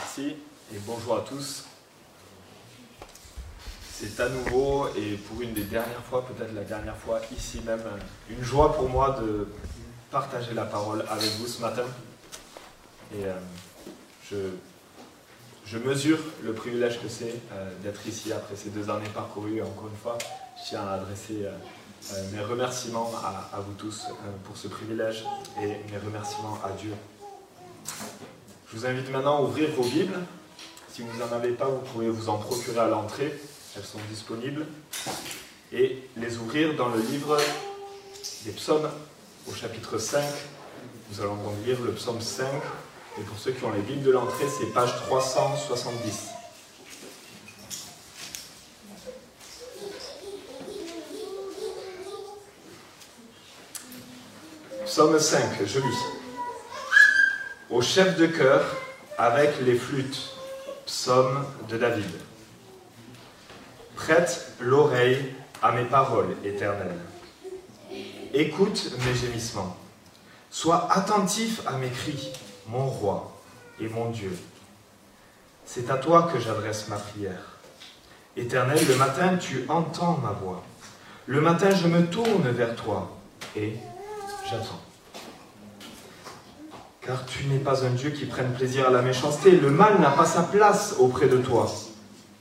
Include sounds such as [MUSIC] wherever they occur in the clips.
Merci et bonjour à tous. C'est à nouveau et pour une des dernières fois, peut-être la dernière fois ici même, une joie pour moi de partager la parole avec vous ce matin. Et euh, je, mesure le privilège que c'est euh, d'être ici après ces deux années parcourues. Encore une fois, je tiens à adresser euh, mes remerciements à, à vous tous pour ce privilège et mes remerciements à Dieu. Je vous invite maintenant à ouvrir vos Bibles. Si vous n'en avez pas, vous pouvez vous en procurer à l'entrée. Elles sont disponibles. Et les ouvrir dans le livre des psaumes au chapitre 5. Nous allons donc lire le psaume 5. Et pour ceux qui ont les Bibles de l'entrée, c'est page 370. Psaume 5, je lis. Au chef de chœur avec les flûtes, psaume de David. Prête l'oreille à mes paroles éternelles. Écoute mes gémissements. Sois attentif à mes cris, mon roi et mon Dieu. C'est à toi que j'adresse ma prière. Éternel, le matin tu entends ma voix. Le matin je me tourne vers toi et j'attends. Car tu n'es pas un Dieu qui prenne plaisir à la méchanceté. Le mal n'a pas sa place auprès de toi.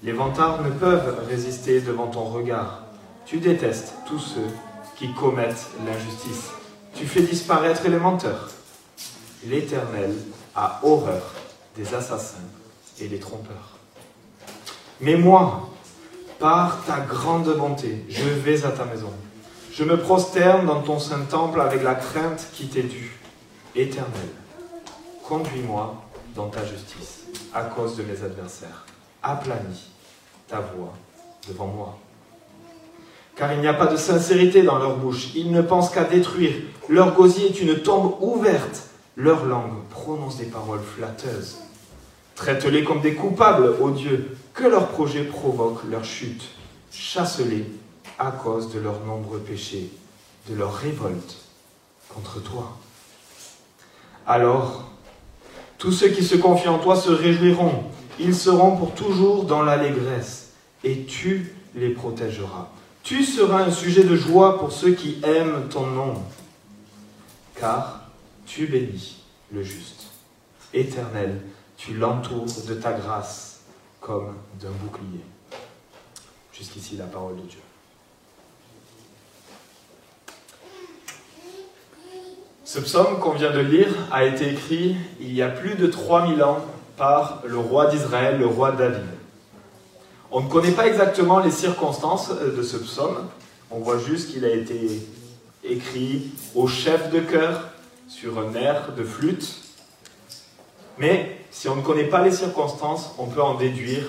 Les vantards ne peuvent résister devant ton regard. Tu détestes tous ceux qui commettent l'injustice. Tu fais disparaître les menteurs. L'Éternel a horreur des assassins et des trompeurs. Mais moi, par ta grande bonté, je vais à ta maison. Je me prosterne dans ton saint temple avec la crainte qui t'est due. Éternel, conduis-moi dans ta justice à cause de mes adversaires. Aplanis ta voix devant moi. Car il n'y a pas de sincérité dans leur bouche. Ils ne pensent qu'à détruire. Leur gosier est une tombe ouverte. Leur langue prononce des paroles flatteuses. Traite-les comme des coupables, ô Dieu, que leurs projets provoquent leur chute. Chasse-les à cause de leurs nombreux péchés, de leur révolte contre toi. Alors, tous ceux qui se confient en toi se réjouiront. Ils seront pour toujours dans l'allégresse, et tu les protégeras. Tu seras un sujet de joie pour ceux qui aiment ton nom, car tu bénis le juste. Éternel, tu l'entoures de ta grâce comme d'un bouclier. Jusqu'ici la parole de Dieu. Ce psaume qu'on vient de lire a été écrit il y a plus de 3000 ans par le roi d'Israël, le roi David. On ne connaît pas exactement les circonstances de ce psaume. On voit juste qu'il a été écrit au chef de chœur sur un air de flûte. Mais si on ne connaît pas les circonstances, on peut en déduire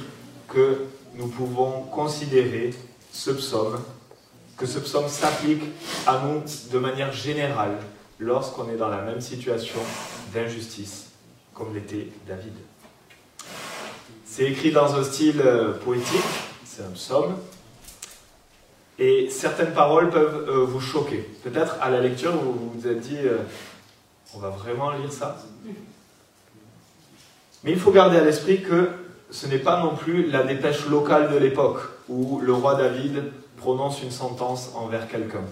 que nous pouvons considérer ce psaume, que ce psaume s'applique à nous de manière générale lorsqu'on est dans la même situation d'injustice, comme l'était David. C'est écrit dans un style euh, poétique, c'est un psaume, et certaines paroles peuvent euh, vous choquer. Peut-être à la lecture, vous vous êtes dit, euh, on va vraiment lire ça Mais il faut garder à l'esprit que ce n'est pas non plus la dépêche locale de l'époque, où le roi David prononce une sentence envers quelqu'un.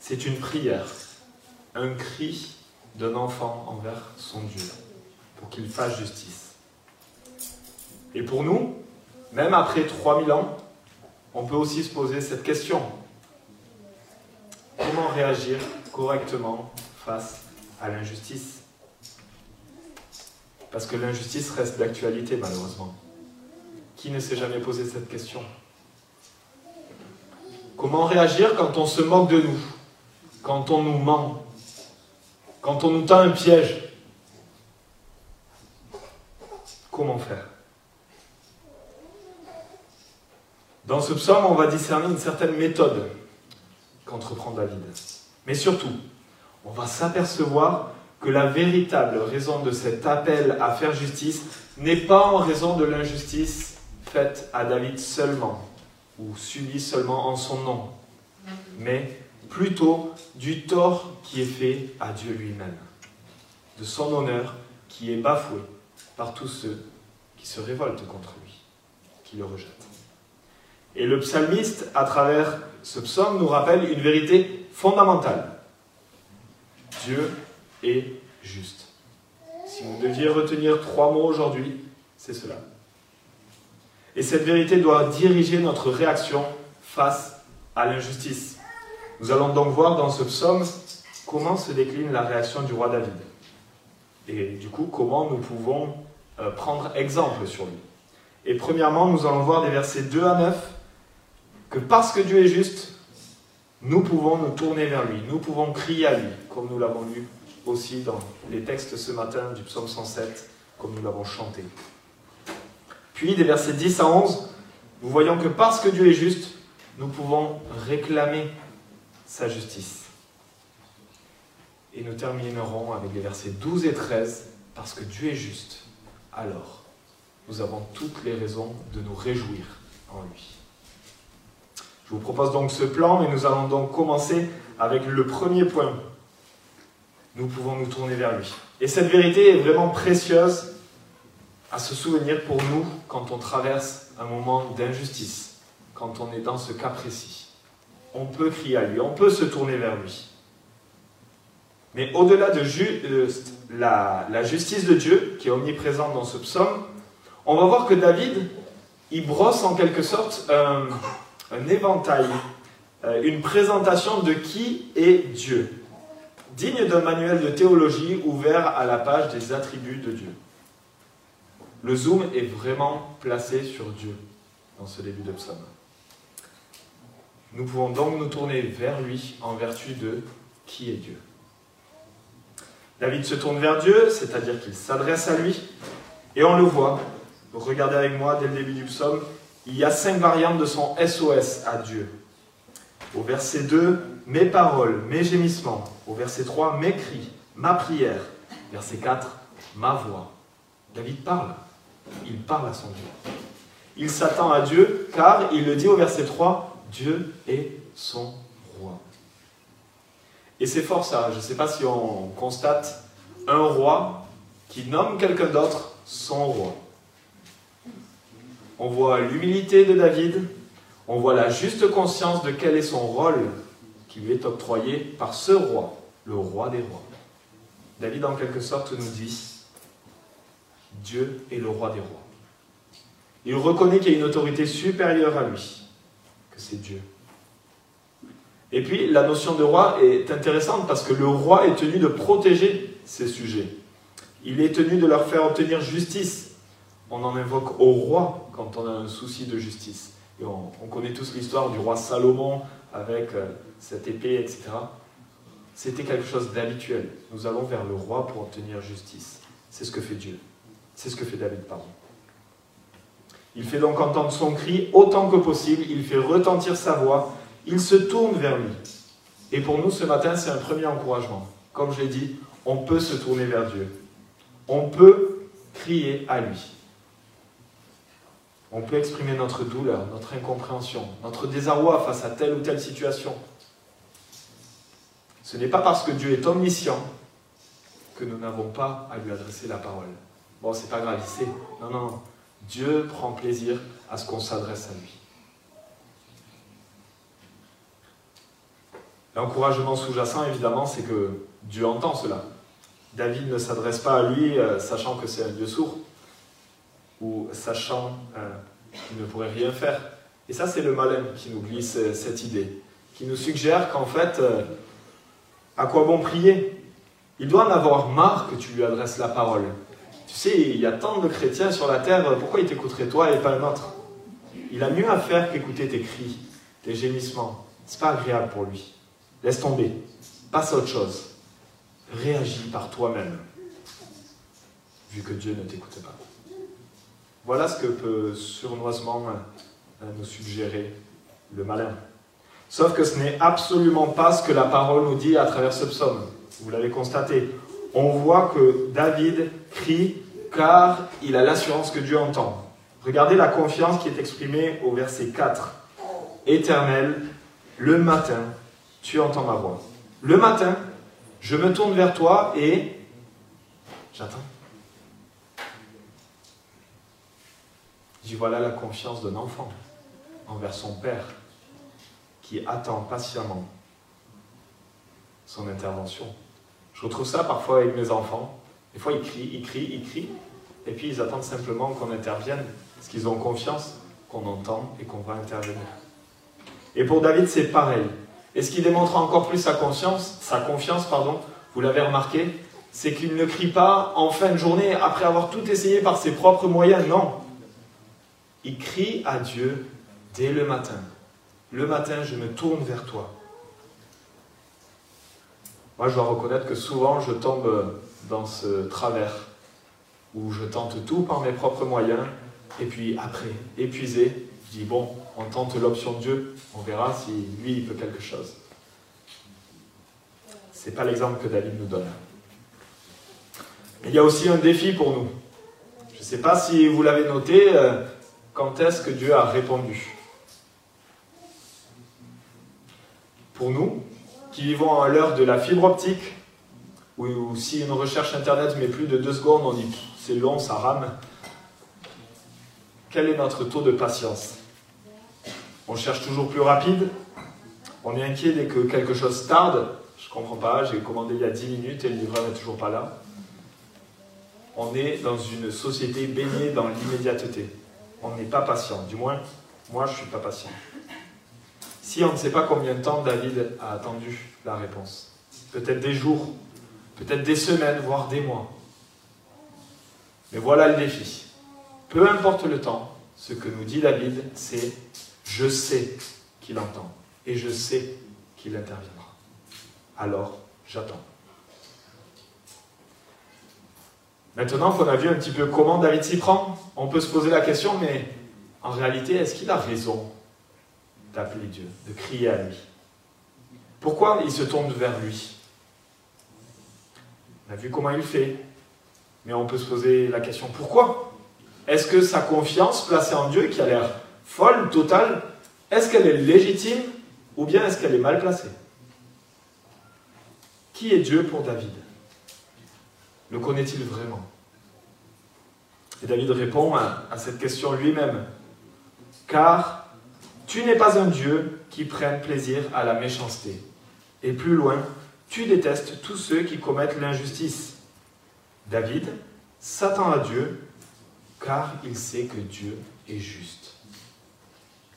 C'est une prière, un cri d'un enfant envers son Dieu, pour qu'il fasse justice. Et pour nous, même après 3000 ans, on peut aussi se poser cette question. Comment réagir correctement face à l'injustice? Parce que l'injustice reste d'actualité malheureusement. Qui ne s'est jamais posé cette question? Comment réagir quand on se moque de nous Quand on nous ment? Quand on nous tend un piège Comment faire? Dans ce psaume, on va discerner une certaine méthode qu'entreprend David. Mais surtout, on va s'apercevoir que la véritable raison de cet appel à faire justice n'est pas en raison de l'injustice faite à David seulement, ou subie seulement en son nom, mais plutôt du tort qui est fait à Dieu lui-même, de son honneur qui est bafoué par tous ceux qui se révoltent contre lui, qui le rejettent. Et le psalmiste, à travers ce psaume, nous rappelle une vérité fondamentale. Dieu est juste. Si vous deviez retenir trois mots aujourd'hui, c'est cela. Et cette vérité doit diriger notre réaction face à l'injustice. Nous allons donc voir dans ce psaume comment se décline la réaction du roi David. Et du coup, comment nous pouvons euh, prendre exemple sur lui. Et premièrement, nous allons voir des versets 2 à 9 que parce que Dieu est juste, nous pouvons nous tourner vers lui, nous pouvons crier à lui, comme nous l'avons lu aussi dans les textes ce matin du psaume 107, comme nous l'avons chanté. Puis des versets 10 à 11, nous voyons que parce que Dieu est juste, nous pouvons réclamer sa justice. Et nous terminerons avec les versets 12 et 13, parce que Dieu est juste, alors nous avons toutes les raisons de nous réjouir en lui. Je vous propose donc ce plan, mais nous allons donc commencer avec le premier point. Nous pouvons nous tourner vers lui. Et cette vérité est vraiment précieuse à se souvenir pour nous quand on traverse un moment d'injustice, quand on est dans ce cas précis. On peut crier à lui, on peut se tourner vers lui. Mais au-delà de la, la, justice de Dieu, qui est omniprésente dans ce psaume, on va voir que David, il brosse en quelque sorte un, un éventail, euh, une présentation de qui est Dieu, digne d'un manuel de théologie ouvert à la page des attributs de Dieu. Le zoom est vraiment placé sur Dieu dans ce début de psaume. Nous pouvons donc nous tourner vers lui en vertu de qui est Dieu. David se tourne vers Dieu, c'est-à-dire qu'il s'adresse à lui, et on le voit. Regardez avec moi dès le début du psaume, il y a cinq variantes de son SOS à Dieu. Au verset 2, mes paroles, mes gémissements. Au verset 3, mes cris, ma prière. Verset 4, ma voix. David parle. Il parle à son Dieu. Il s'attend à Dieu car il le dit au verset 3, Dieu est son roi. Et c'est fort ça. Je ne sais pas si on constate un roi qui nomme quelqu'un d'autre son roi. On voit l'humilité de David, on voit la juste conscience de quel est son rôle qui lui est octroyé par ce roi, le roi des rois. David, en quelque sorte, nous dit, Dieu est le roi des rois. Il reconnaît qu'il y a une autorité supérieure à lui, que c'est Dieu. Et puis, la notion de roi est intéressante parce que le roi est tenu de protéger ses sujets. Il est tenu de leur faire obtenir justice on en invoque au roi quand on a un souci de justice. On, connaît tous l'histoire du roi Salomon avec euh, cette épée, etc. C'était quelque chose d'habituel. Nous allons vers le roi pour obtenir justice. C'est ce que fait Dieu. C'est ce que fait David, pardon. Il fait donc entendre son cri autant que possible, il fait retentir sa voix, il se tourne vers lui. Et pour nous, ce matin, c'est un premier encouragement. Comme je l'ai dit, on peut se tourner vers Dieu. On peut crier à lui on peut exprimer notre douleur, notre incompréhension, notre désarroi face à telle ou telle situation. Ce n'est pas parce que Dieu est omniscient que nous n'avons pas à lui adresser la parole. Bon, c'est pas grave, il sait. Non, non, Dieu prend plaisir à ce qu'on s'adresse à lui. L'encouragement sous-jacent, évidemment, c'est que Dieu entend cela. David ne s'adresse pas à lui euh, sachant que c'est un Dieu sourd ou sachant euh, qu'il ne pourrait rien faire. Et ça, c'est le malin qui nous glisse euh, cette idée, qui nous suggère qu'en fait, à quoi bon prier? Il doit en avoir marre que tu lui adresses la parole. Tu sais, il y a tant de chrétiens sur la terre, pourquoi il t'écouterait toi et pas un autre? Il a mieux à faire qu'écouter tes cris, tes gémissements. C'est pas agréable pour lui. Laisse tomber. Passe à autre chose. Réagis par toi-même, vu que Dieu ne t'écoute pas. Voilà ce que peut sournoisement euh, nous suggérer le malin. Sauf que ce n'est absolument pas ce que la parole nous dit à travers ce psaume. Vous l'avez constaté. On voit que David crie car il a l'assurance que Dieu entend. Regardez la confiance qui est exprimée au verset 4. Éternel, le matin, tu entends ma voix. Le matin, je me tourne vers toi et j'attends. Dit voilà la confiance d'un enfant envers son père qui attend patiemment son intervention. Je retrouve ça parfois avec mes enfants. Des fois, ils crient, ils crient, ils crient, et puis ils attendent simplement qu'on intervienne, parce qu'ils ont confiance qu'on entend et qu'on va intervenir. Et pour David, c'est pareil. Et ce qui démontre encore plus sa conscience, sa confiance, pardon, vous l'avez remarqué, c'est qu'il ne crie pas en fin de journée après avoir tout essayé par ses propres moyens, non. Il crie à Dieu dès le matin. Le matin, je me tourne vers toi. Moi, je dois reconnaître que souvent, je tombe dans ce travers où je tente tout par mes propres moyens, et puis après, épuisé, je dis, bon, on tente l'option de Dieu, on verra si lui, il peut quelque chose. Ce n'est pas l'exemple que David nous donne. Il y a aussi un défi pour nous. Je ne sais pas si vous l'avez noté, euh, quand est-ce que Dieu a répondu? Pour nous, qui vivons à l'heure de la fibre optique, ou si une recherche Internet met plus de deux secondes, on dit c'est long, ça rame. Quel est notre taux de patience? On cherche toujours plus rapide On est inquiet dès que quelque chose tarde Je ne comprends pas, j'ai commandé il y a 10 minutes et le livreur n'est toujours pas là. On est dans une société baignée dans l'immédiateté. On n'est pas patient. Du moins, moi, je ne suis pas patient. Si on ne sait pas combien de temps David a attendu la réponse, peut-être des jours, peut-être des semaines, voire des mois. Mais voilà le défi. Peu importe le temps, ce que nous dit David, c'est je sais qu'il entend et je sais qu'il interviendra. Alors, j'attends. Maintenant qu'on a vu un petit peu comment David s'y prend, on peut se poser la question, mais en réalité, est-ce qu'il a raison d'appeler Dieu, de crier à lui. Pourquoi il se tourne vers lui? On a vu comment il fait, mais on peut se poser la question, pourquoi? Est-ce que sa confiance placée en Dieu, qui a l'air folle, totale, est-ce qu'elle est légitime ou bien est-ce qu'elle est mal placée? Qui est Dieu pour David? Le connaît-il vraiment? Et David répond à, cette question lui-même. Car tu n'es pas un Dieu qui prenne plaisir à la méchanceté. Et plus loin, tu détestes tous ceux qui commettent l'injustice. David s'attend à Dieu car il sait que Dieu est juste.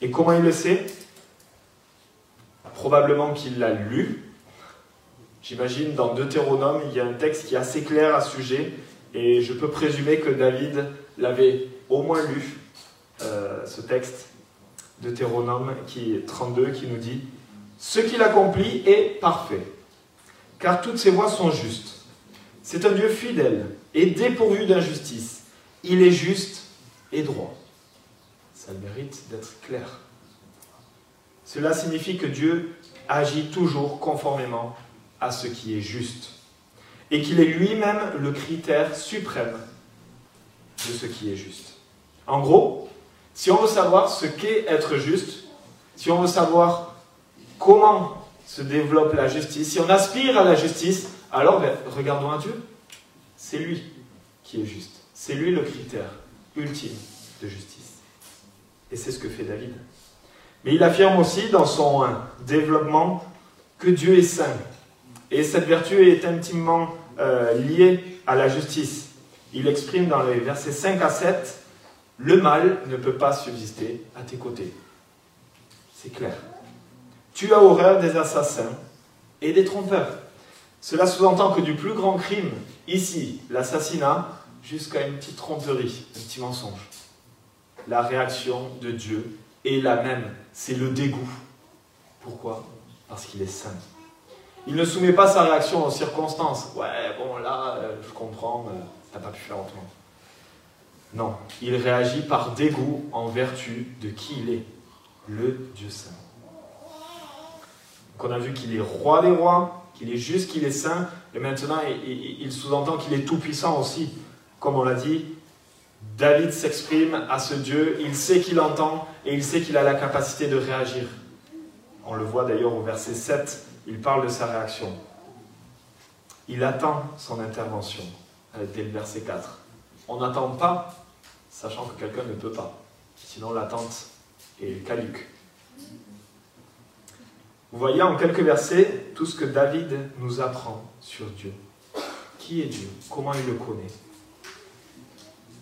Et comment il le sait? Probablement qu'il l'a lu. J'imagine dans Deutéronome, il y a un texte qui est assez clair à ce sujet, et je peux présumer que David l'avait au moins lu, euh, ce texte, Deutéronome qui 32, qui nous dit Ce qu'il accomplit est parfait, car toutes ses voies sont justes. C'est un Dieu fidèle et dépourvu d'injustice. Il est juste et droit. Ça mérite d'être clair. Cela signifie que Dieu agit toujours conformément à ce qui est juste et qu'il est lui-même le critère suprême de ce qui est juste. En gros, si on veut savoir ce qu'est être juste, si on veut savoir comment se développe la justice, si on aspire à la justice, alors ben, regardons à Dieu. C'est lui qui est juste. C'est lui le critère ultime de justice. Et c'est ce que fait David. Mais il affirme aussi dans son développement que Dieu est saint. Et cette vertu est intimement euh, liée à la justice. Il exprime dans les versets 5 à 7, le mal ne peut pas subsister à tes côtés. C'est clair. Tu as horreur des assassins et des trompeurs. Cela sous-entend que du plus grand crime, ici, l'assassinat, jusqu'à une petite tromperie, un petit mensonge, la réaction de Dieu est la même, c'est le dégoût. Pourquoi? Parce qu'il est saint. Il ne soumet pas sa réaction aux circonstances. Ouais, bon, là, euh, je comprends, euh, t'as pas pu faire autrement. Non, il réagit par dégoût en vertu de qui il est, le Dieu saint. Donc on a vu qu'il est roi des rois, qu'il est juste, qu'il est saint, et maintenant il, sous-entend qu'il est tout-puissant aussi. Comme on l'a dit, David s'exprime à ce Dieu, il sait qu'il entend et il sait qu'il a la capacité de réagir. On le voit d'ailleurs au verset 7, il parle de sa réaction. Il attend son intervention, dès le verset 4. On n'attend pas, sachant que quelqu'un ne peut pas. Sinon, l'attente est caduque. Vous voyez en quelques versets tout ce que David nous apprend sur Dieu. Qui est Dieu? Comment il le connaît?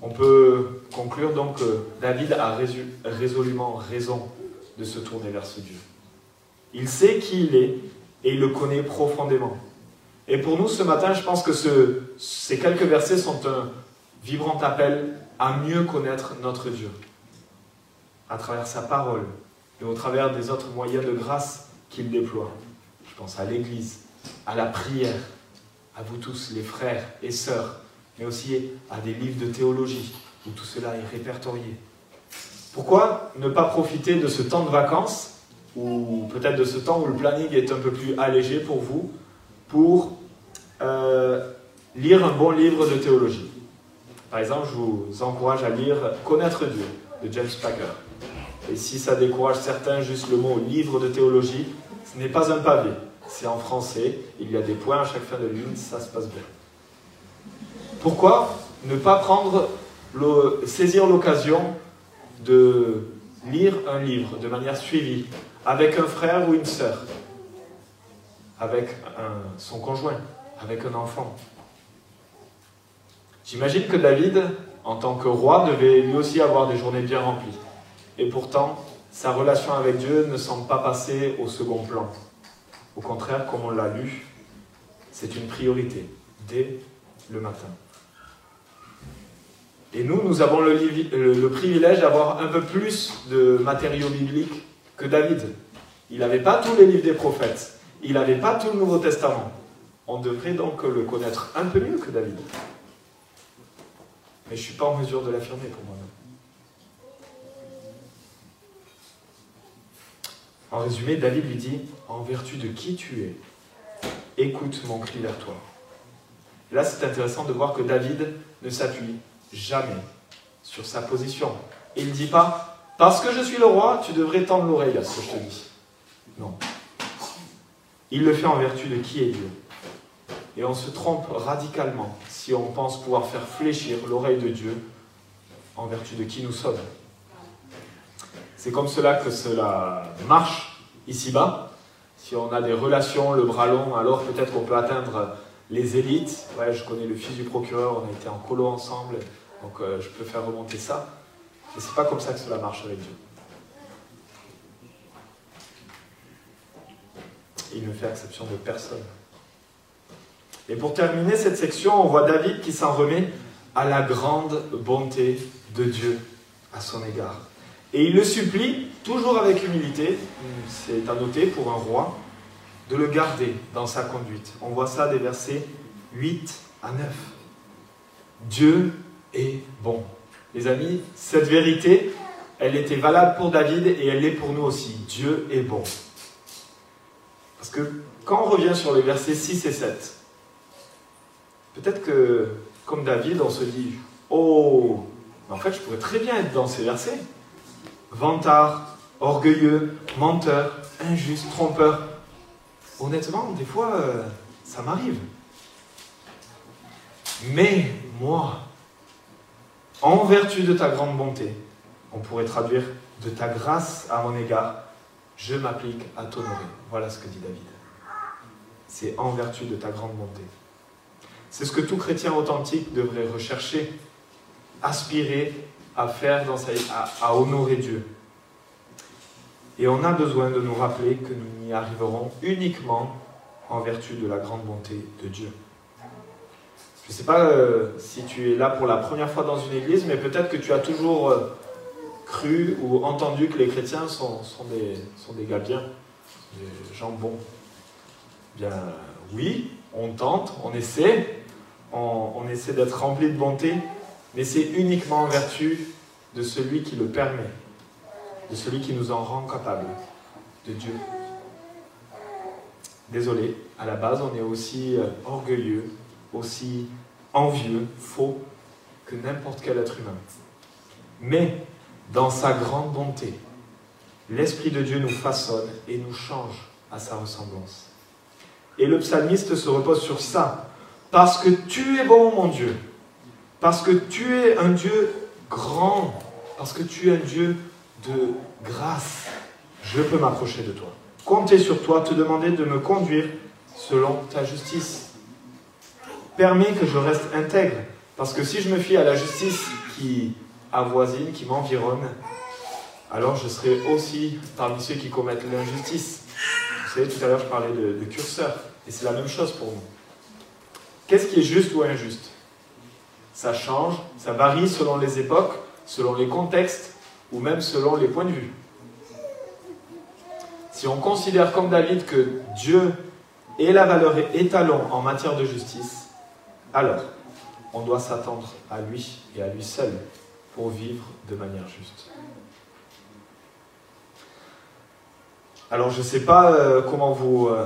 On peut conclure donc que David a résolument raison de se tourner vers ce Dieu. Il sait qui il est et il le connaît profondément. Et pour nous, ce matin, je pense que ces quelques versets sont un vibrant appel à mieux connaître notre Dieu, à travers sa parole et au travers des autres moyens de grâce qu'il déploie. Je pense à l'Église, à la prière, à vous tous, les frères et sœurs, mais aussi à des livres de théologie où tout cela est répertorié. Pourquoi ne pas profiter de ce temps de vacances ou peut-être de ce temps où le planning est un peu plus allégé pour vous, pour euh, lire un bon livre de théologie? Par exemple, je vous encourage à lire Connaître Dieu de James Packer. Et si ça décourage certains, juste le mot livre de théologie, ce n'est pas un pavé. C'est en français, il y a des points à chaque fin de ligne, ça se passe bien. Pourquoi ne pas prendre saisir l'occasion de lire un livre de manière suivie, avec un frère ou une sœur, avec son conjoint, avec un enfant? J'imagine que David, en tant que roi, devait lui aussi avoir des journées bien remplies. Et pourtant, sa relation avec Dieu ne semble pas passer au second plan. Au contraire, comme on l'a lu, c'est une priorité dès le matin. Et nous, nous avons le, privilège d'avoir un peu plus de matériaux bibliques que David. Il n'avait pas tous les livres des prophètes. Il n'avait pas tout le Nouveau Testament. On devrait donc le connaître un peu mieux que David. Mais je ne suis pas en mesure de l'affirmer pour moi-même. En résumé, David lui dit, en vertu de qui tu es, écoute mon cri vers toi. là, c'est intéressant de voir que David ne s'appuie jamais sur sa position. Il ne dit pas, parce que je suis le roi, tu devrais tendre l'oreille à ce que je te dis. Non. Il le fait en vertu de qui est Dieu. Et on se trompe radicalement si on pense pouvoir faire fléchir l'oreille de Dieu en vertu de qui nous sommes. C'est comme cela que cela marche ici-bas. Si on a des relations, le bras long, alors peut-être qu'on peut atteindre les élites. Ouais, je connais le fils du procureur, on a été en colo ensemble, donc euh, je peux faire remonter ça. Mais ce n'est pas comme ça que cela marche avec Dieu. Il ne fait exception de personne. Et pour terminer cette section, on voit David qui s'en remet à la grande bonté de Dieu à son égard. Et il le supplie, toujours avec humilité, c'est à noter pour un roi, de le garder dans sa conduite. On voit ça des versets 8 à 9. Dieu est bon. Les amis, cette vérité, elle était valable pour David et elle l'est pour nous aussi. Dieu est bon. Parce que quand on revient sur les versets 6 et 7, peut-être que, comme David, on se dit Oh, en fait, je pourrais très bien être dans ces versets. Vantard, orgueilleux, menteur, injuste, trompeur. Honnêtement, des fois, euh, ça m'arrive. Mais moi, en vertu de ta grande bonté, on pourrait traduire de ta grâce à mon égard, je m'applique à t'honorer. Voilà ce que dit David. C'est en vertu de ta grande bonté. C'est ce que tout chrétien authentique devrait rechercher, aspirer à faire, dans sa, à, honorer Dieu. Et on a besoin de nous rappeler que nous n'y arriverons uniquement en vertu de la grande bonté de Dieu. Je ne sais pas euh, si tu es là pour la première fois dans une église, mais peut-être que tu as toujours euh, cru ou entendu que les chrétiens sont, sont, des, sont des gars bien, des gens bons. Bien, oui, on tente, on essaie, on, essaie d'être rempli de bonté, mais c'est uniquement en vertu de celui qui le permet, de celui qui nous en rend capable, de Dieu. Désolé, à la base, on est aussi euh, orgueilleux, aussi envieux, faux que n'importe quel être humain. Mais dans sa grande bonté, l'Esprit de Dieu nous façonne et nous change à sa ressemblance. Et le psalmiste se repose sur ça. Parce que tu es bon, mon Dieu. Parce que tu es un Dieu grand Parce que tu es un Dieu de grâce. Je peux m'approcher de toi. Compter sur toi, te demander de me conduire selon ta justice. Permets que je reste intègre. Parce que si je me fie à la justice qui avoisine, qui m'environne, alors je serai aussi parmi ceux qui commettent l'injustice. Vous savez, tout à l'heure, je parlais de, de curseur. Et c'est la même chose pour nous. Qu'est-ce qui est juste ou injuste? Ça change, ça varie selon les époques, selon les contextes ou même selon les points de vue. Si on considère comme David que Dieu est la valeur étalon en matière de justice, alors on doit s'attendre à lui et à lui seul pour vivre de manière juste. Alors je ne sais pas euh, comment vous, euh,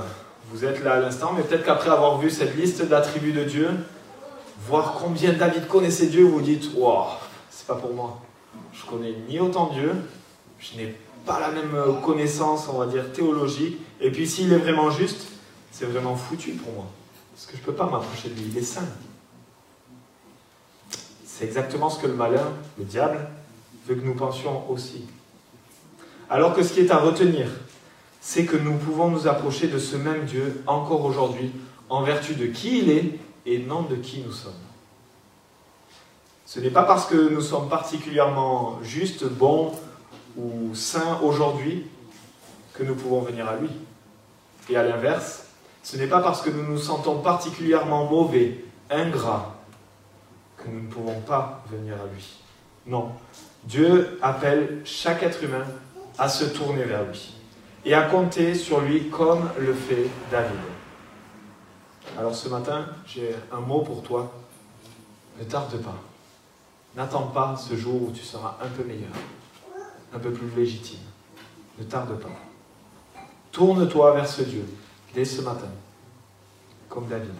vous êtes là à l'instant, mais peut-être qu'après avoir vu cette liste d'attributs de Dieu, voir combien David connaissait Dieu, vous vous dites Waouh, c'est pas pour moi. Je connais ni autant Dieu, je n'ai pas la même connaissance, on va dire, théologique, et puis s'il est vraiment juste, c'est vraiment foutu pour moi. Parce que je ne peux pas m'approcher de lui, il est saint. C'est exactement ce que le malin, le diable, veut que nous pensions aussi. Alors que ce qui est à retenir, c'est que nous pouvons nous approcher de ce même Dieu encore aujourd'hui en vertu de qui il est et non de qui nous sommes. Ce n'est pas parce que nous sommes particulièrement justes, bons ou saints aujourd'hui que nous pouvons venir à lui. Et à l'inverse, ce n'est pas parce que nous nous sentons particulièrement mauvais, ingrats, que nous ne pouvons pas venir à lui. Non, Dieu appelle chaque être humain à se tourner vers lui et à compter sur lui comme le fait David. Alors ce matin, j'ai un mot pour toi. Ne tarde pas. N'attends pas ce jour où tu seras un peu meilleur, un peu plus légitime. Ne tarde pas. Tourne-toi vers ce Dieu dès ce matin, comme David.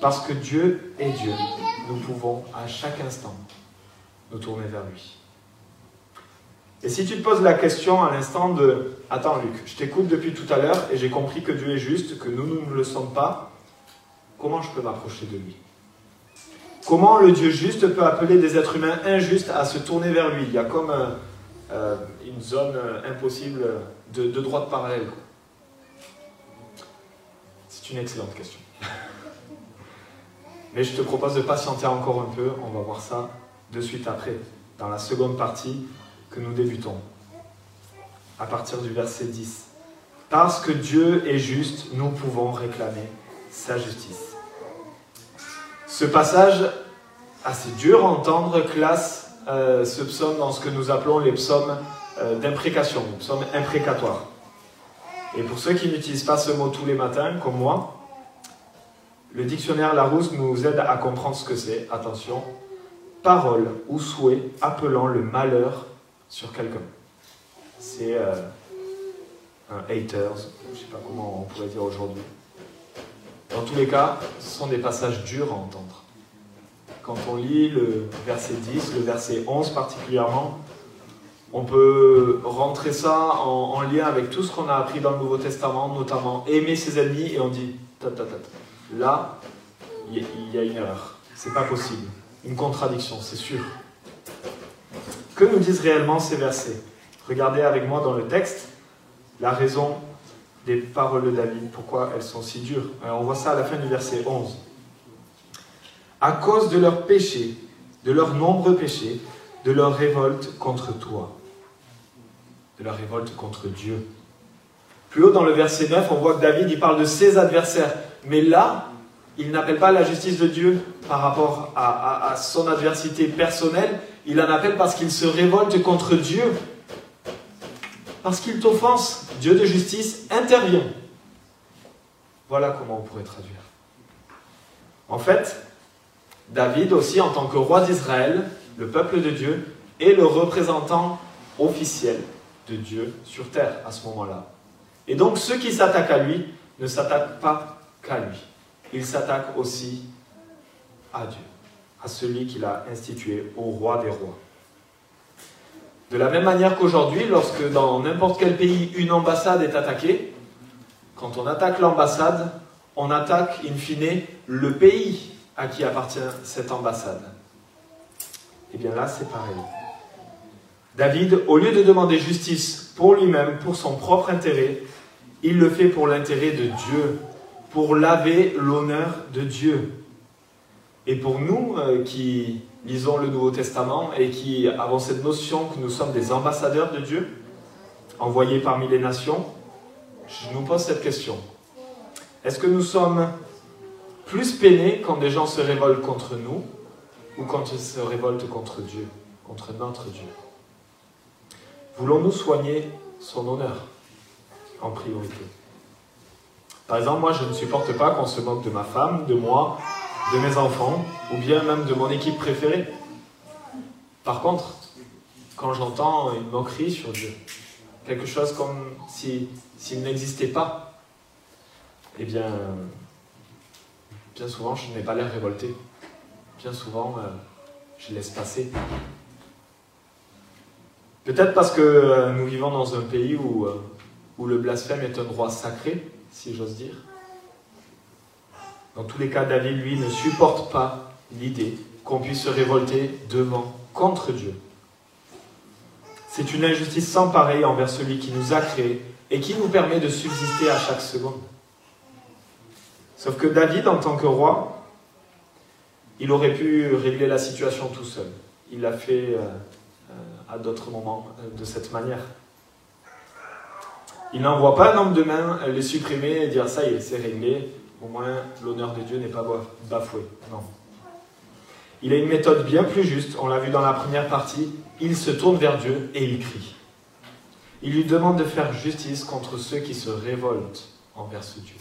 Parce que Dieu est Dieu, nous pouvons à chaque instant nous tourner vers lui. Et si tu te poses la question à l'instant de Attends, Luc, je t'écoute depuis tout à l'heure et j'ai compris que Dieu est juste, que nous, nous ne le sommes pas, comment je peux m'approcher de lui? Comment le Dieu juste peut appeler des êtres humains injustes à se tourner vers lui? Il y a comme euh, euh, une zone euh, impossible de, de droite parallèle. C'est une excellente question. [LAUGHS] Mais je te propose de patienter encore un peu, on va voir ça de suite après, dans la seconde partie que nous débutons, à partir du verset 10. Parce que Dieu est juste, nous pouvons réclamer sa justice. Ce passage, assez dur à entendre, classe euh, ce psaume dans ce que nous appelons les psaumes euh, d'imprécation, les psaumes imprécatoires. Et pour ceux qui n'utilisent pas ce mot tous les matins, comme moi, le dictionnaire Larousse nous aide à comprendre ce que c'est. Attention, parole ou souhait appelant le malheur sur quelqu'un. C'est euh, un haters, je ne sais pas comment on pourrait dire aujourd'hui. Dans tous les cas, ce sont des passages durs à entendre. Quand on lit le verset 10, le verset 11 particulièrement, on peut rentrer ça en, lien avec tout ce qu'on a appris dans le Nouveau Testament, notamment aimer ses ennemis, et on dit, là, il y, y a une erreur. C'est pas possible. Une contradiction, c'est sûr. Que nous disent réellement ces versets? Regardez avec moi dans le texte la raison des paroles de David, pourquoi elles sont si dures. on voit ça à la fin du verset 11. À cause de leurs péchés, de leurs nombreux péchés, de leur révolte contre toi, de leur révolte contre Dieu. Plus haut dans le verset 9, on voit que David il parle de ses adversaires. Mais là, il n'appelle pas la justice de Dieu par rapport à, son adversité personnelle, il en appelle parce qu'il se révolte contre Dieu. Parce qu'il t'offense, Dieu de justice intervient. Voilà comment on pourrait traduire. En fait, David aussi, en tant que roi d'Israël, le peuple de Dieu, est le représentant officiel de Dieu sur terre à ce moment-là. Et donc ceux qui s'attaquent à lui ne s'attaquent pas qu'à lui il s'attaque aussi à Dieu, à celui qu'il a institué, au roi des rois. De la même manière qu'aujourd'hui, lorsque dans n'importe quel pays une ambassade est attaquée, quand on attaque l'ambassade, on attaque in fine le pays à qui appartient cette ambassade. Eh bien là, c'est pareil. David, au lieu de demander justice pour lui-même, pour son propre intérêt, il le fait pour l'intérêt de Dieu, pour laver l'honneur de Dieu. Et pour nous euh, qui lisons le Nouveau Testament et qui avons cette notion que nous sommes des ambassadeurs de Dieu, envoyés parmi les nations, je nous pose cette question. Est-ce que nous sommes plus peinés quand des gens se révoltent contre nous ou quand ils se révoltent contre Dieu, contre notre Dieu? Voulons-nous soigner son honneur en priorité? Par exemple, moi, je ne supporte pas qu'on se moque de ma femme, de moi, de mes enfants, ou bien même de mon équipe préférée. Par contre, quand j'entends une moquerie sur Dieu, quelque chose comme s'il n'existait pas, eh bien, bien souvent, je n'ai pas l'air révolté. Bien souvent, euh, je laisse passer. Peut-être parce que euh, nous vivons dans un pays euh, où le blasphème est un droit sacré, si j'ose dire. Dans tous les cas, David, lui, ne supporte pas l'idée qu'on puisse se révolter devant, contre Dieu. C'est une injustice sans pareil envers celui qui nous a créés et qui nous permet de subsister à chaque seconde. Sauf que David, en tant que roi, il aurait pu régler la situation tout seul. Il l'a fait euh, euh, à d'autres moments euh, de cette manière. Il n'envoie pas un homme de main les supprimer et dire ça y est, c'est réglé, au moins l'honneur de Dieu n'est pas bafoué. Non. Il a une méthode bien plus juste, on l'a vu dans la première partie, il se tourne vers Dieu et il crie. Il lui demande de faire justice contre ceux qui se révoltent envers ce Dieu.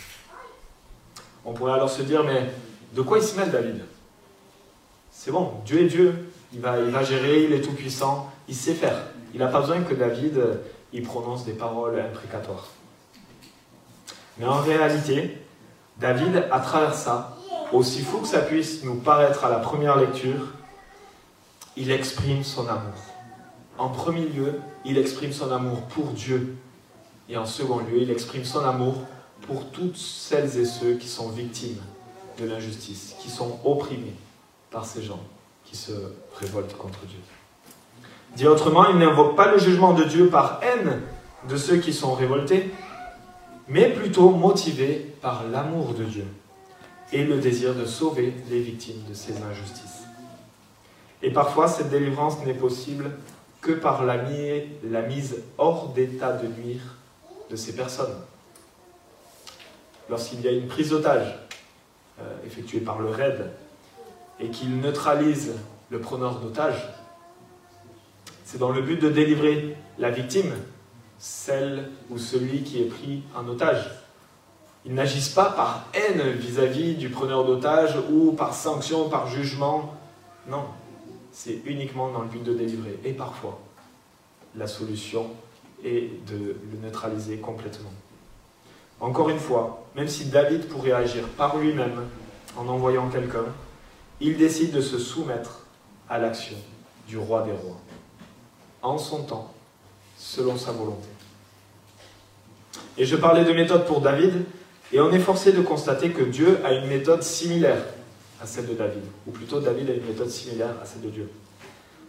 On pourrait alors se dire, mais de quoi il se mêle David? C'est bon, Dieu est Dieu, il va, il va gérer, il est tout puissant, il sait faire. Il n'a pas besoin que David il prononce des paroles imprécatoires. Mais en réalité, David, à travers ça, aussi fou que ça puisse nous paraître à la première lecture, il exprime son amour. En premier lieu, il exprime son amour pour Dieu. Et en second lieu, il exprime son amour pour toutes celles et ceux qui sont victimes de l'injustice, qui sont opprimés par ces gens qui se révoltent contre Dieu. Dit autrement, il n'invoque pas le jugement de Dieu par haine de ceux qui sont révoltés, mais plutôt motivé par l'amour de Dieu et le désir de sauver les victimes de ces injustices. Et parfois, cette délivrance n'est possible que par la, mise hors d'état de nuire de ces personnes. Lorsqu'il y a une prise d'otage euh, effectuée par le RAID et qu'il neutralise le preneur d'otage, c'est dans le but de délivrer la victime, celle ou celui qui est pris en otage. Ils n'agissent pas par haine vis-à-vis du preneur d'otage ou par sanction, par jugement. Non, c'est uniquement dans le but de délivrer. Et parfois, la solution est de le neutraliser complètement. Encore une fois, même si David pourrait agir par lui-même en envoyant quelqu'un, il décide de se soumettre à l'action du roi des rois en son temps, selon sa volonté. Et je parlais de méthode pour David, et on est forcé de constater que Dieu a une méthode similaire à celle de David, ou plutôt David a une méthode similaire à celle de Dieu.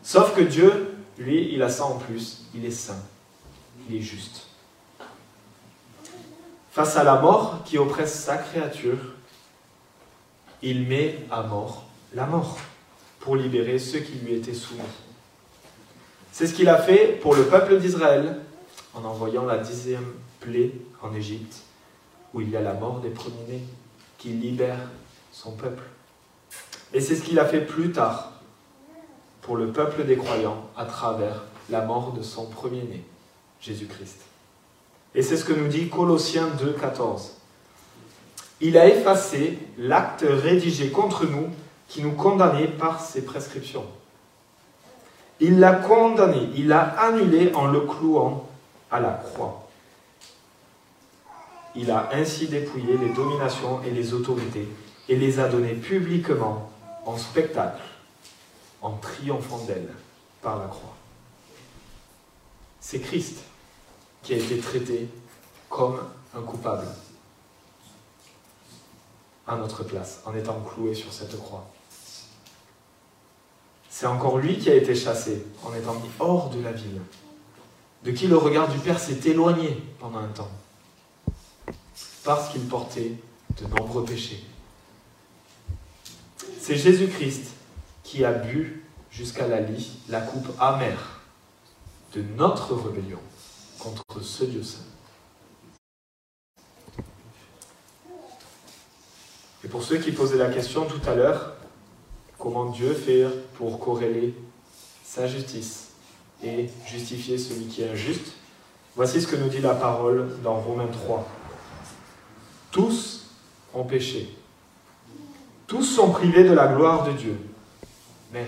Sauf que Dieu, lui, il a ça en plus, il est saint, il est juste. Face à la mort qui oppresse sa créature, il met à mort la mort pour libérer ceux qui lui étaient soumis. C'est ce qu'il a fait pour le peuple d'Israël en envoyant la dixième plaie en Égypte, où il y a la mort des premiers-nés, qui libère son peuple. Et c'est ce qu'il a fait plus tard pour le peuple des croyants à travers la mort de son premier-né, Jésus-Christ. Et c'est ce que nous dit Colossiens 2, 14. Il a effacé l'acte rédigé contre nous qui nous condamnait par ses prescriptions. Il l'a condamné, il l'a annulé en le clouant à la croix. Il a ainsi dépouillé les dominations et les autorités et les a données publiquement en spectacle, en triomphant d'elles par la croix. C'est Christ qui a été traité comme un coupable à notre place, en étant cloué sur cette croix. C'est encore lui qui a été chassé en étant mis hors de la ville, de qui le regard du Père s'est éloigné pendant un temps, parce qu'il portait de nombreux péchés. C'est Jésus-Christ qui a bu jusqu'à la lie la coupe amère de notre rébellion contre ce Dieu saint. Et pour ceux qui posaient la question tout à l'heure, comment Dieu fait pour corréler sa justice et justifier celui qui est injuste, voici ce que nous dit la parole dans Romains 3. Tous ont péché. Tous sont privés de la gloire de Dieu. Mais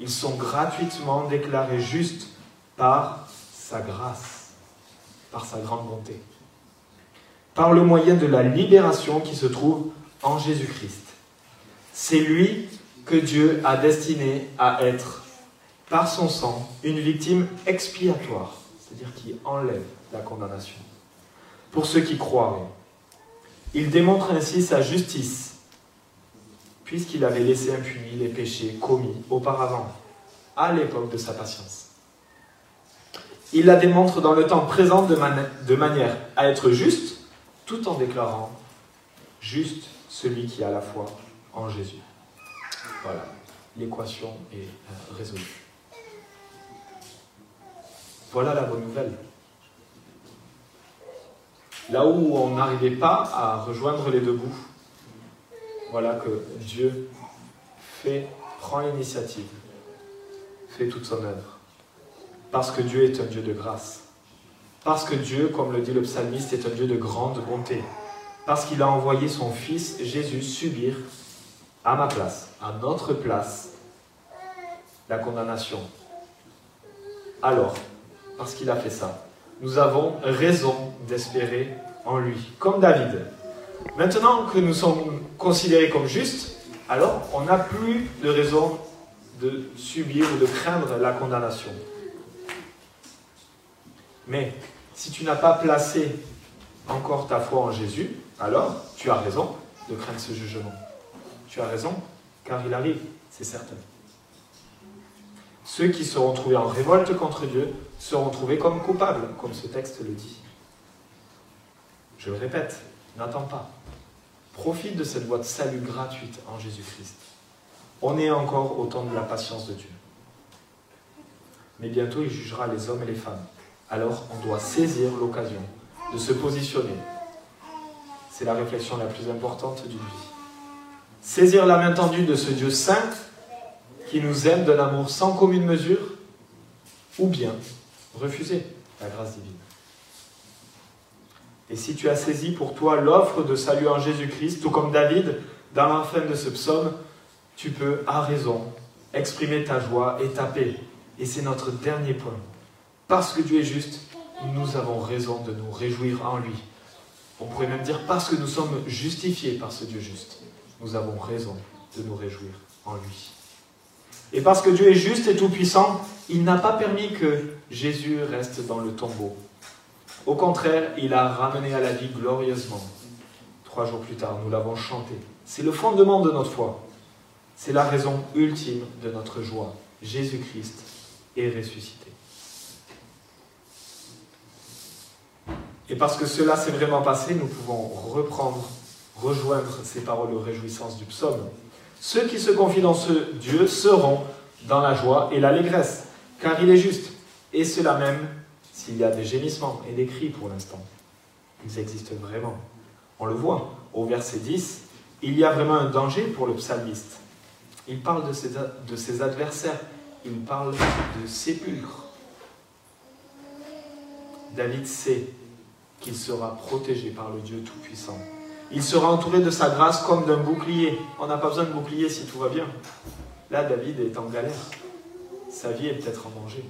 ils sont gratuitement déclarés justes par sa grâce, par sa grande bonté, par le moyen de la libération qui se trouve en Jésus-Christ. C'est lui que Dieu a destiné à être, par son sang, une victime expiatoire, c'est-à-dire qui enlève la condamnation, pour ceux qui croient. Il démontre ainsi sa justice, puisqu'il avait laissé impunis les péchés commis auparavant, à l'époque de sa patience. Il la démontre dans le temps présent de, manière à être juste, tout en déclarant juste celui qui a la foi en Jésus. Voilà, l'équation est euh, résolue. Voilà la bonne nouvelle. Là où on n'arrivait pas à rejoindre les deux bouts, voilà que Dieu fait, prend l'initiative, fait toute son œuvre. Parce que Dieu est un Dieu de grâce. Parce que Dieu, comme le dit le psalmiste, est un Dieu de grande bonté parce qu'il a envoyé son Fils Jésus subir à ma place, à notre place, la condamnation. Alors, parce qu'il a fait ça, nous avons raison d'espérer en lui, comme David. Maintenant que nous sommes considérés comme justes, alors on n'a plus de raison de subir ou de craindre la condamnation. Mais si tu n'as pas placé encore ta foi en Jésus, alors tu as raison de craindre ce jugement. Tu as raison, car il arrive, c'est certain. Ceux qui seront trouvés en révolte contre Dieu seront trouvés comme coupables, comme ce texte le dit. Je le répète, n'attends pas. Profite de cette voie de salut gratuite en Jésus-Christ. On est encore au temps de la patience de Dieu. Mais bientôt, il jugera les hommes et les femmes. Alors, on doit saisir l'occasion de se positionner c'est la réflexion la plus importante d'une vie. Saisir la main tendue de ce Dieu saint qui nous aime d'un amour sans commune mesure, ou bien refuser la grâce divine. Et si tu as saisi pour toi l'offre de salut en Jésus-Christ, tout comme David, dans fin de ce psaume, tu peux, à raison, exprimer ta joie et ta paix. Et c'est notre dernier point. Parce que Dieu est juste, nous avons raison de nous réjouir en lui. On pourrait même dire parce que nous sommes justifiés par ce Dieu juste, nous avons raison de nous réjouir en lui. Et parce que Dieu est juste et tout-puissant, il n'a pas permis que Jésus reste dans le tombeau. Au contraire, il a ramené à la vie glorieusement. Trois jours plus tard, nous l'avons chanté. C'est le fondement de notre foi. C'est la raison ultime de notre joie. Jésus-Christ est ressuscité. Et parce que cela s'est vraiment passé, nous pouvons reprendre, rejoindre ces paroles aux réjouissances du psaume. Ceux qui se confient dans ce Dieu seront dans la joie et l'allégresse, car il est juste. Et cela même s'il y a des gémissements et des cris pour l'instant. Ils existent vraiment. On le voit au verset 10, il y a vraiment un danger pour le psalmiste. Il parle de ses, de ses adversaires, il parle de sépulcre. David sait qu'il sera protégé par le Dieu Tout-Puissant. Il sera entouré de sa grâce comme d'un bouclier. On n'a pas besoin de bouclier si tout va bien. Là, David est en galère. Sa vie est peut-être en danger.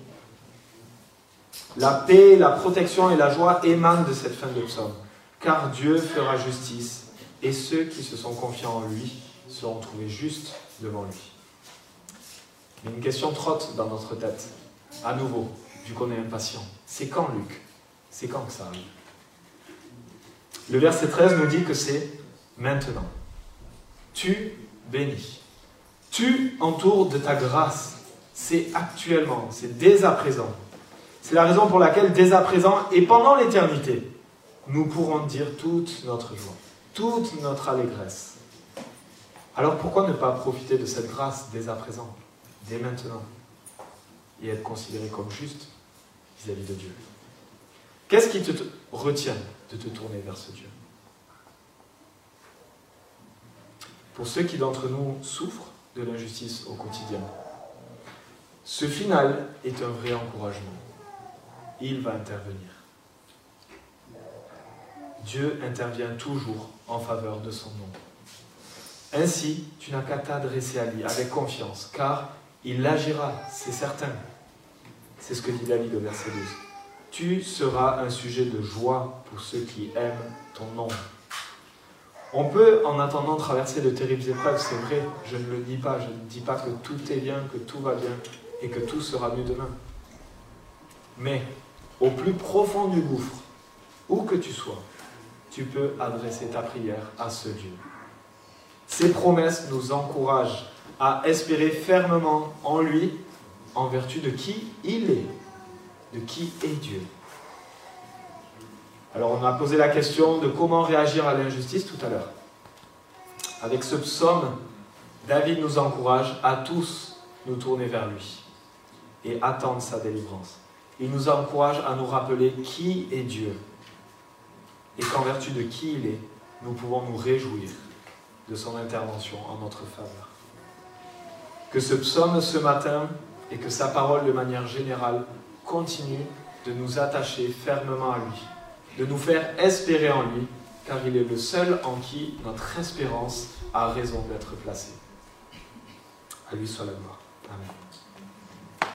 La paix, la protection et la joie émanent de cette fin de psaume. Car Dieu fera justice et ceux qui se sont confiants en lui seront trouvés justes devant lui. Mais une question trotte dans notre tête. À nouveau, vu qu'on est impatient. C'est quand, Luc? C'est quand que ça arrive? Le verset 13 nous dit que c'est maintenant. Tu bénis. Tu entoures de ta grâce c'est actuellement, c'est dès à présent. C'est la raison pour laquelle dès à présent et pendant l'éternité, nous pourrons dire toute notre joie, toute notre allégresse. Alors pourquoi ne pas profiter de cette grâce dès à présent, dès maintenant, et être considéré comme juste vis-à-vis de Dieu? Qu'est-ce qui te retient? De te tourner vers ce Dieu Pour ceux qui d'entre nous souffrent de l'injustice au quotidien, ce final est un vrai encouragement. Il va intervenir. Dieu intervient toujours en faveur de son nom. Ainsi, tu n'as qu'à t'adresser à lui avec confiance, car il agira, c'est certain. C'est ce que dit David au verset 12. Tu seras un sujet de joie pour ceux qui aiment ton nom. On peut, en attendant, traverser de terribles épreuves, c'est vrai, je ne le dis pas, je ne dis pas que tout est bien, que tout va bien et que tout sera mieux demain. Mais, au plus profond du gouffre, où que tu sois, tu peux adresser ta prière à ce Dieu. Ces promesses nous encouragent à espérer fermement en lui, en vertu de qui il est, de qui est Dieu. Alors on a posé la question de comment réagir à l'injustice tout à l'heure. Avec ce psaume, David nous encourage à tous nous tourner vers lui et attendre sa délivrance. Il nous encourage à nous rappeler qui est Dieu et qu'en vertu de qui il est, nous pouvons nous réjouir de son intervention en notre faveur. Que ce psaume ce matin et que sa parole de manière générale continue de nous attacher fermement à lui, de nous faire espérer en lui, car il est le seul en qui notre espérance a raison d'être placée. À lui soit la gloire. Amen.